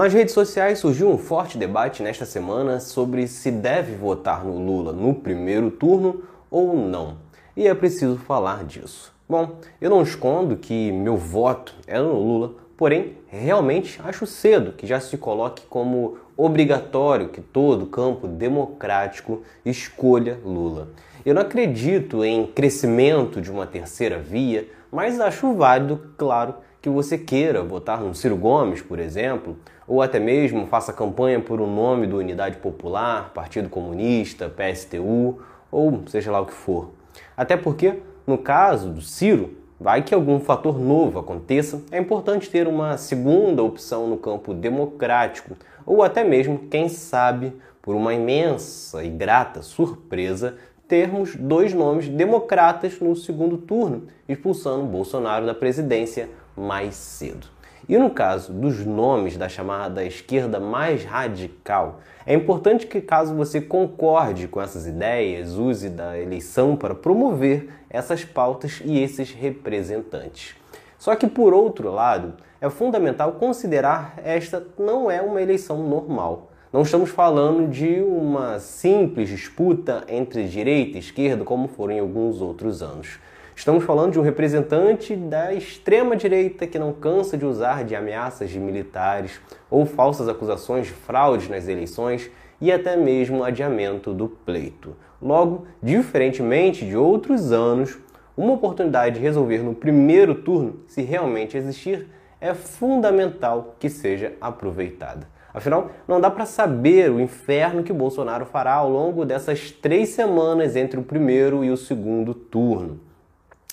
Nas redes sociais surgiu um forte debate nesta semana sobre se deve votar no Lula no primeiro turno ou não. E é preciso falar disso. Bom, eu não escondo que meu voto é no Lula, porém realmente acho cedo que já se coloque como obrigatório que todo campo democrático escolha Lula. Eu não acredito em crescimento de uma terceira via, mas acho válido, claro, que você queira votar no Ciro Gomes, por exemplo, ou até mesmo faça campanha por um nome do Unidade Popular, Partido Comunista, PSTU, ou seja lá o que for. Até porque, no caso do Ciro, vai que algum fator novo aconteça, é importante ter uma segunda opção no campo democrático, ou até mesmo, quem sabe, por uma imensa e grata surpresa, termos dois nomes democratas no segundo turno, expulsando Bolsonaro da presidência mais cedo. E no caso dos nomes da chamada esquerda mais radical, é importante que, caso você concorde com essas ideias, use da eleição para promover essas pautas e esses representantes. Só que, por outro lado, é fundamental considerar esta não é uma eleição normal. Não estamos falando de uma simples disputa entre direita e esquerda, como foram em alguns outros anos. Estamos falando de um representante da extrema-direita que não cansa de usar de ameaças de militares ou falsas acusações de fraude nas eleições e até mesmo adiamento do pleito. Logo, diferentemente de outros anos, uma oportunidade de resolver no primeiro turno, se realmente existir, é fundamental que seja aproveitada. Afinal, não dá para saber o inferno que Bolsonaro fará ao longo dessas três semanas entre o primeiro e o segundo turno.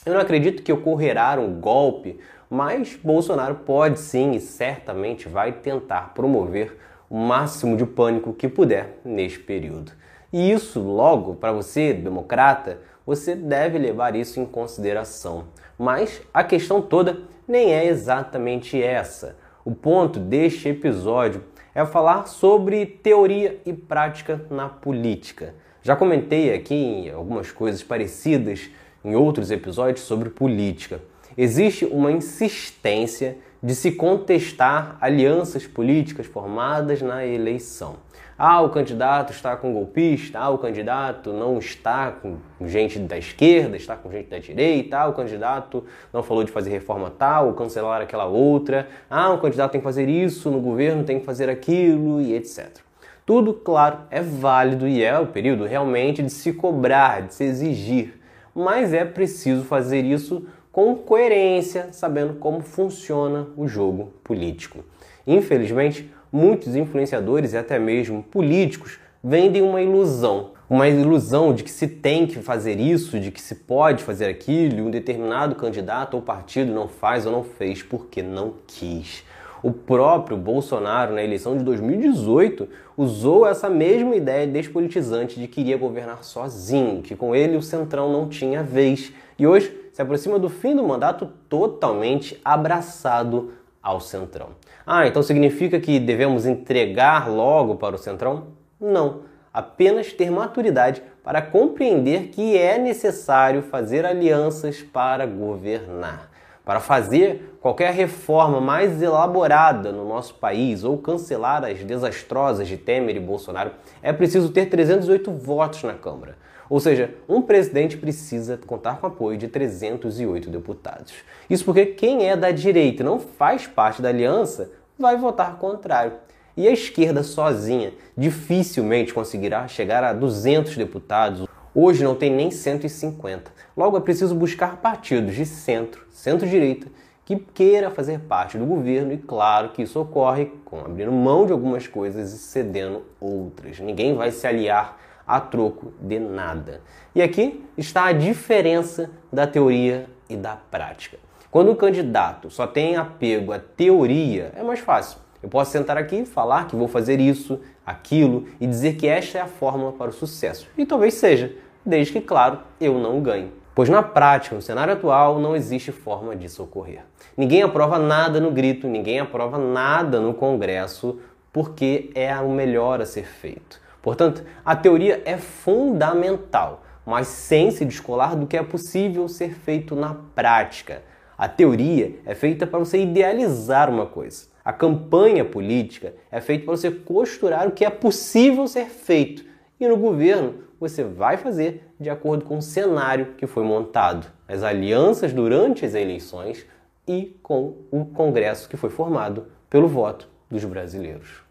Eu não acredito que ocorrerá um golpe, mas Bolsonaro pode sim e certamente vai tentar promover o máximo de pânico que puder neste período. E isso, logo, para você, democrata, você deve levar isso em consideração. Mas a questão toda nem é exatamente essa. O ponto deste episódio é falar sobre teoria e prática na política. Já comentei aqui algumas coisas parecidas em outros episódios sobre política. Existe uma insistência de se contestar alianças políticas formadas na eleição. Ah, o candidato está com golpista, ah, o candidato não está com gente da esquerda, está com gente da direita, ah, o candidato não falou de fazer reforma tal, ou cancelar aquela outra, ah, o candidato tem que fazer isso, no governo tem que fazer aquilo e etc. Tudo, claro, é válido e é o período realmente de se cobrar, de se exigir, mas é preciso fazer isso com coerência, sabendo como funciona o jogo político. Infelizmente, muitos influenciadores e até mesmo políticos vendem uma ilusão. Uma ilusão de que se tem que fazer isso, de que se pode fazer aquilo, e um determinado candidato ou partido não faz ou não fez porque não quis. O próprio Bolsonaro, na eleição de 2018, usou essa mesma ideia despolitizante de que iria governar sozinho, que com ele o Centrão não tinha vez. E hoje se aproxima do fim do mandato totalmente abraçado ao Centrão. Ah, então significa que devemos entregar logo para o Centrão? Não, apenas ter maturidade para compreender que é necessário fazer alianças para governar. Para fazer qualquer reforma mais elaborada no nosso país ou cancelar as desastrosas de Temer e Bolsonaro, é preciso ter 308 votos na Câmara. Ou seja, um presidente precisa contar com apoio de 308 deputados. Isso porque quem é da direita e não faz parte da aliança vai votar contrário. E a esquerda sozinha dificilmente conseguirá chegar a 200 deputados. Hoje não tem nem 150. Logo é preciso buscar partidos de centro, centro-direita, que queira fazer parte do governo e claro que isso ocorre com abrindo mão de algumas coisas e cedendo outras. Ninguém vai se aliar a troco de nada. E aqui está a diferença da teoria e da prática. Quando o candidato só tem apego à teoria, é mais fácil. Eu posso sentar aqui e falar que vou fazer isso, aquilo e dizer que esta é a fórmula para o sucesso. E talvez seja, desde que, claro, eu não ganhe. Pois na prática, no cenário atual, não existe forma disso ocorrer. Ninguém aprova nada no grito, ninguém aprova nada no Congresso, porque é o melhor a ser feito. Portanto, a teoria é fundamental, mas sem se descolar do que é possível ser feito na prática. A teoria é feita para você idealizar uma coisa. A campanha política é feita para você costurar o que é possível ser feito. E no governo você vai fazer de acordo com o cenário que foi montado, as alianças durante as eleições e com o Congresso que foi formado pelo voto dos brasileiros.